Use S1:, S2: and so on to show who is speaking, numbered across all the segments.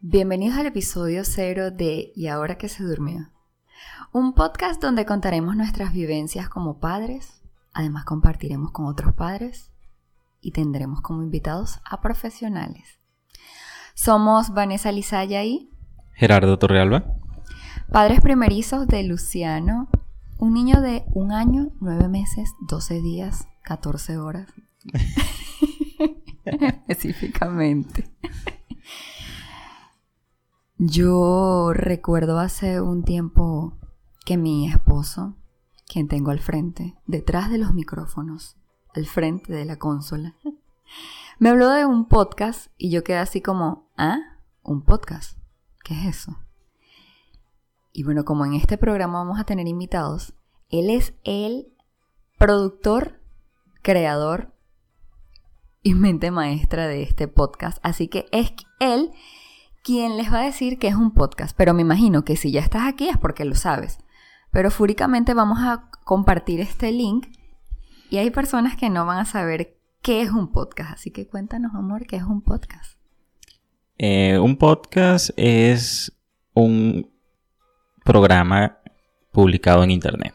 S1: Bienvenidos al episodio cero de Y ahora que se durmió. Un podcast donde contaremos nuestras vivencias como padres, además compartiremos con otros padres y tendremos como invitados a profesionales. Somos Vanessa Lizaya y
S2: Gerardo Torrealba.
S1: Padres primerizos de Luciano, un niño de un año, nueve meses, doce días, catorce horas. Específicamente. Yo recuerdo hace un tiempo que mi esposo, quien tengo al frente, detrás de los micrófonos, al frente de la consola, me habló de un podcast y yo quedé así como, ¿ah? ¿Un podcast? ¿Qué es eso? Y bueno, como en este programa vamos a tener invitados, él es el productor, creador y mente maestra de este podcast. Así que es él quien les va a decir que es un podcast, pero me imagino que si ya estás aquí es porque lo sabes. Pero fúricamente vamos a compartir este link y hay personas que no van a saber qué es un podcast, así que cuéntanos, amor, qué es un podcast.
S2: Eh, un podcast es un programa publicado en internet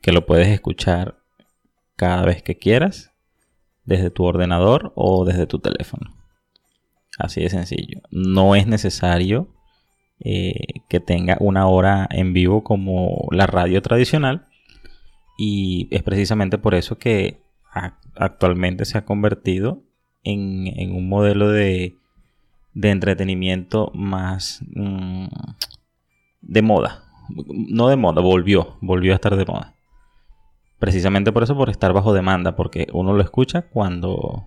S2: que lo puedes escuchar cada vez que quieras desde tu ordenador o desde tu teléfono. Así de sencillo. No es necesario eh, que tenga una hora en vivo como la radio tradicional. Y es precisamente por eso que actualmente se ha convertido en, un modelo de, entretenimiento más mm, de moda. No de moda, volvió, volvió a estar de moda. Precisamente por eso, por estar bajo demanda, porque uno lo escucha cuando,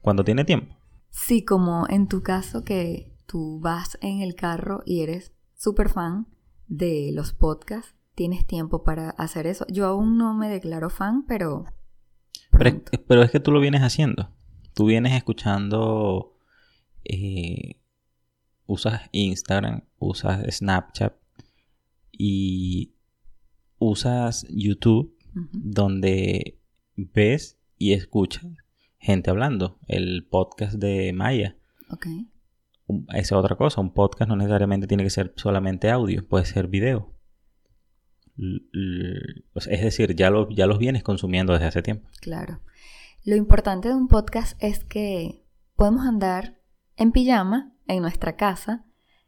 S2: cuando tiene tiempo.
S1: Sí, como en tu caso que tú vas en el carro y eres súper fan de los podcasts, tienes tiempo para hacer eso. Yo aún no me declaro fan, pero...
S2: Pero es, que tú lo vienes haciendo. Tú vienes escuchando... Eh, usas Instagram, usas Snapchat y usas YouTube, donde ves y escuchas gente hablando. El podcast de Maya.
S1: Ok.
S2: Esa es otra cosa. Un podcast no necesariamente tiene que ser solamente audio, puede ser video. es decir, ya, ya los vienes consumiendo desde hace tiempo.
S1: Claro. Lo importante de un podcast es que podemos andar en pijama en nuestra casa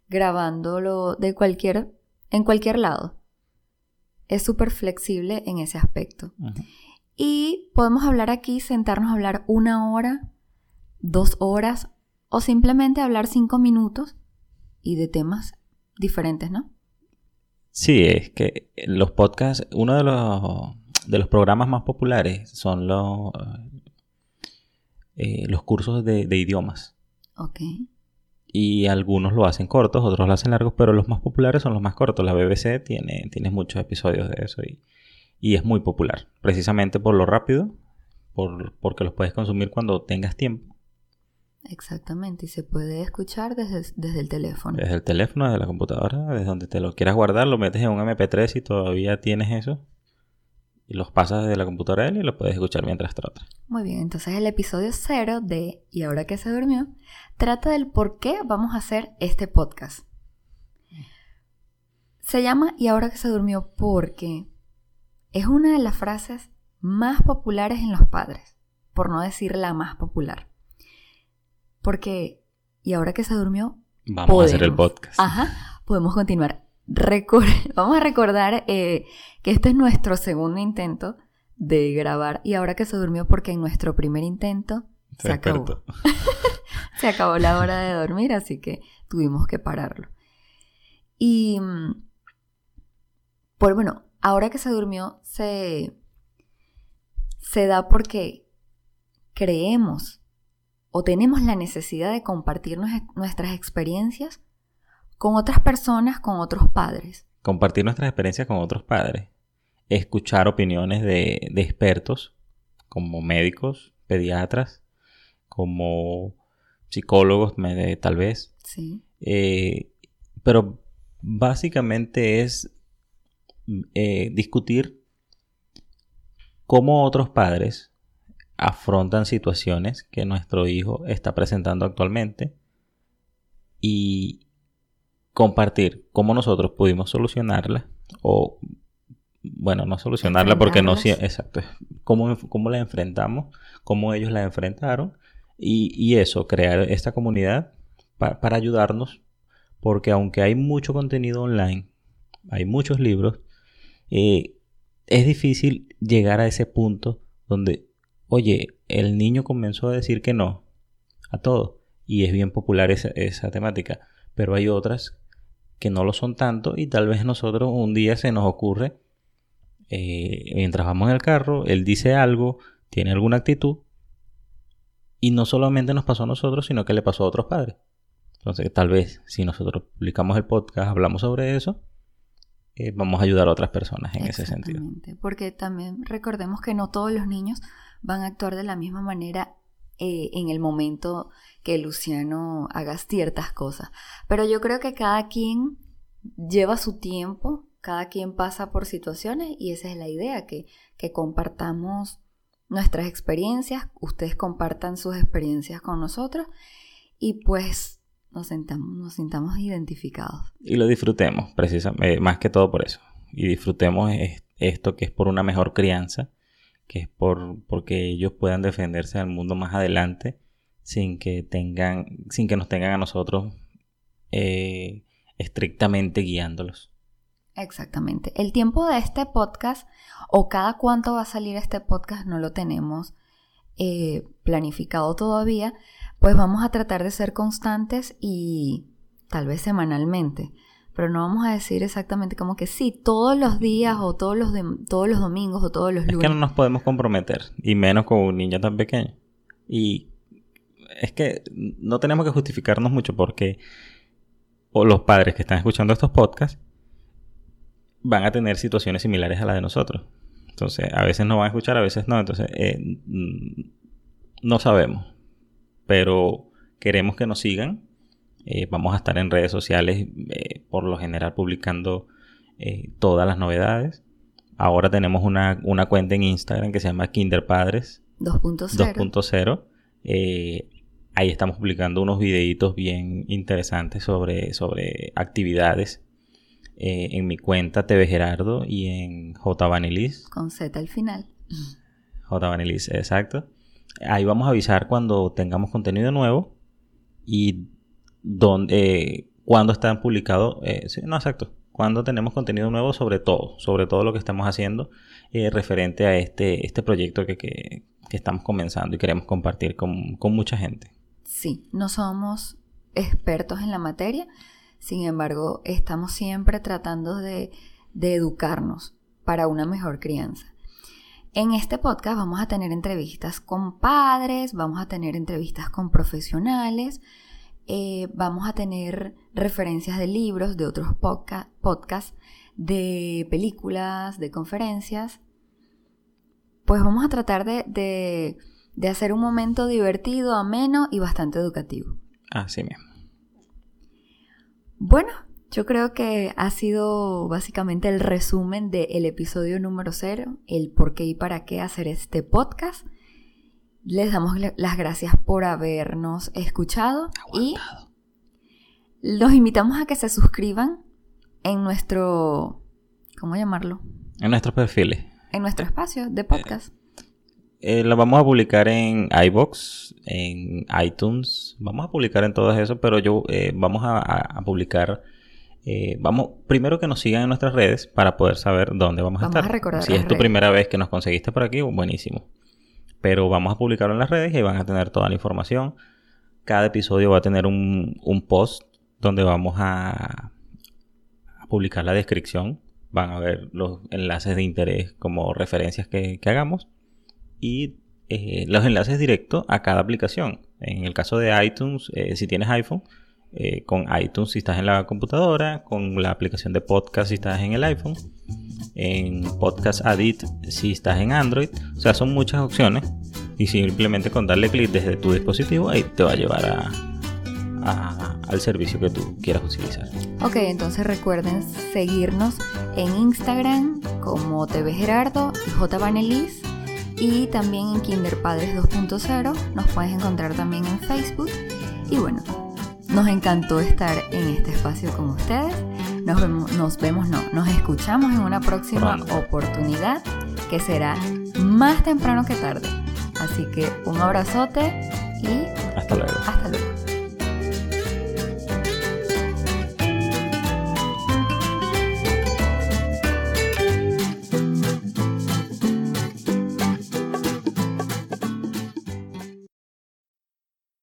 S1: grabándolo de cualquier en cualquier lado. Es súper flexible en ese aspecto. Y podemos hablar aquí, sentarnos a hablar una hora, dos horas o simplemente hablar cinco minutos y de temas diferentes, ¿no?
S2: Sí, es que los podcasts, uno de los, de los programas más populares son los, eh, los cursos de, idiomas.
S1: Ok.
S2: Y algunos lo hacen cortos, otros lo hacen largos, pero los más populares son los más cortos. La BBC tiene, tiene muchos episodios de eso y y es muy popular, precisamente por lo rápido, por, porque los puedes consumir cuando tengas tiempo.
S1: Exactamente, y se puede escuchar desde, desde, el teléfono.
S2: Desde el teléfono, desde la computadora, desde donde te lo quieras guardar, lo metes en un MP3 y todavía tienes eso. Y los pasas desde la computadora y lo puedes escuchar mientras trotas.
S1: Muy bien, entonces el episodio cero de Y ahora que se durmió trata del por qué vamos a hacer este podcast. Se llama Y ahora que se durmió porque es una de las frases más populares en los padres, por no decir la más popular. Porque, y ahora que se durmió,
S2: vamos a hacer el podcast.
S1: Ajá, podemos continuar. vamos a recordar eh, que este es nuestro segundo intento de grabar y ahora que se durmió porque en nuestro primer intento se, acabó. se acabó la hora de dormir, así que tuvimos que pararlo. Y, pues bueno, ahora que se durmió se, se da porque creemos o tenemos la necesidad de compartir nuestras experiencias con otras personas, con otros padres.
S2: Compartir nuestras experiencias con otros padres. Escuchar opiniones de, expertos, como médicos, pediatras, como psicólogos, tal vez.
S1: Sí.
S2: Eh, pero básicamente es eh, discutir cómo otros padres afrontan situaciones que nuestro hijo está presentando actualmente y compartir cómo nosotros pudimos solucionarla o, bueno, no solucionarla porque no... Exacto. Cómo, cómo la enfrentamos, cómo ellos la enfrentaron y, eso, crear esta comunidad para ayudarnos porque aunque hay mucho contenido online, hay muchos libros, eh, es difícil llegar a ese punto donde, oye, el niño comenzó a decir que no a todo y es bien popular esa, temática, pero hay otras que no lo son tanto y tal vez nosotros un día se nos ocurre, eh, mientras vamos en el carro, él dice algo, tiene alguna actitud y no solamente nos pasó a nosotros, sino que le pasó a otros padres. Entonces, tal vez si nosotros publicamos el podcast, hablamos sobre eso, eh, vamos a ayudar a otras personas en ese sentido.
S1: Porque también recordemos que no todos los niños van a actuar de la misma manera eh, en el momento que Luciano haga ciertas cosas. Pero yo creo que cada quien lleva su tiempo, cada quien pasa por situaciones y esa es la idea, que, que compartamos nuestras experiencias, ustedes compartan sus experiencias con nosotros y pues nos sintamos, nos sintamos identificados.
S2: Y lo disfrutemos, precisamente, eh, más que todo por eso. Y disfrutemos esto que es por una mejor crianza, que es por porque ellos puedan defenderse del mundo más adelante sin que tengan, sin que nos tengan a nosotros eh, estrictamente guiándolos.
S1: Exactamente. El tiempo de este podcast o cada cuánto va a salir este podcast no lo tenemos eh, planificado todavía, pues vamos a tratar de ser constantes y tal vez semanalmente. Pero no vamos a decir exactamente como que sí, todos los días o todos los, todos los domingos o todos los lunes.
S2: Es que no nos podemos comprometer, y menos con un niño tan pequeño. Y es que no tenemos que justificarnos mucho porque o los padres que están escuchando estos podcasts van a tener situaciones similares a las de nosotros. Entonces, a veces no van a escuchar, a veces no. Entonces, eh, no sabemos pero queremos que nos sigan. Eh, vamos a estar en redes sociales eh, por lo general publicando eh, todas las novedades. Ahora tenemos una, cuenta en Instagram que se llama Kinderpadres 2.0. ahí estamos publicando unos videitos bien interesantes sobre, sobre actividades en mi cuenta TV Gerardo y en J Vanilis.
S1: Con Z al final.
S2: J Vanilis, exacto. Ahí vamos a avisar cuando tengamos contenido nuevo y dónde, cuando están publicados. Eh, no, exacto. Cuando tenemos contenido nuevo sobre todo, sobre todo lo que estamos haciendo eh, referente a este, este proyecto que, que, estamos comenzando y queremos compartir con, con mucha gente.
S1: Sí, no somos expertos en la materia, sin embargo, estamos siempre tratando de, educarnos para una mejor crianza. En este podcast vamos a tener entrevistas con padres, vamos a tener entrevistas con profesionales, eh, vamos a tener referencias de libros, de otros podcasts, de películas, de conferencias. Pues vamos a tratar de, de hacer un momento divertido, ameno y bastante educativo.
S2: Así mismo.
S1: Bueno, yo creo que ha sido básicamente el resumen del episodio número cero, el por qué y para qué hacer este podcast. Les damos las gracias por habernos escuchado y los invitamos a que se suscriban en nuestro, ¿cómo llamarlo?
S2: En nuestros perfiles.
S1: En nuestro espacio de podcast.
S2: Eh, lo vamos a publicar en iBox, en iTunes, vamos a publicar en todo eso, pero yo eh, vamos a publicar eh, vamos, primero que nos sigan en nuestras redes para poder saber dónde vamos, a estar. si es tu primera vez que nos conseguiste por aquí, buenísimo. Pero vamos a publicarlo en las redes y van a tener toda la información. Cada episodio va a tener un, post donde vamos a, publicar la descripción. Van a ver los enlaces de interés como referencias que, hagamos. Y eh, los enlaces directos a cada aplicación. En el caso de iTunes, eh, si tienes iPhone, eh, con iTunes si estás en la computadora, con la aplicación de podcast si estás en el iPhone, en Podcast Adit si estás en Android. O sea, son muchas opciones y simplemente con darle clic desde tu dispositivo ahí te va a llevar al servicio que tú quieras utilizar.
S1: Ok, entonces recuerden seguirnos en Instagram como TV Gerardo y J y también en Kinderpadres 2.0. Nos puedes encontrar también en Facebook. Y bueno, Nos encantó estar en este espacio con ustedes. Nos vemos, nos vemos, no, nos escuchamos en una próxima
S2: Pronto.
S1: oportunidad que será más temprano que tarde. Así que un abrazote y
S2: Hasta luego.
S1: hasta luego.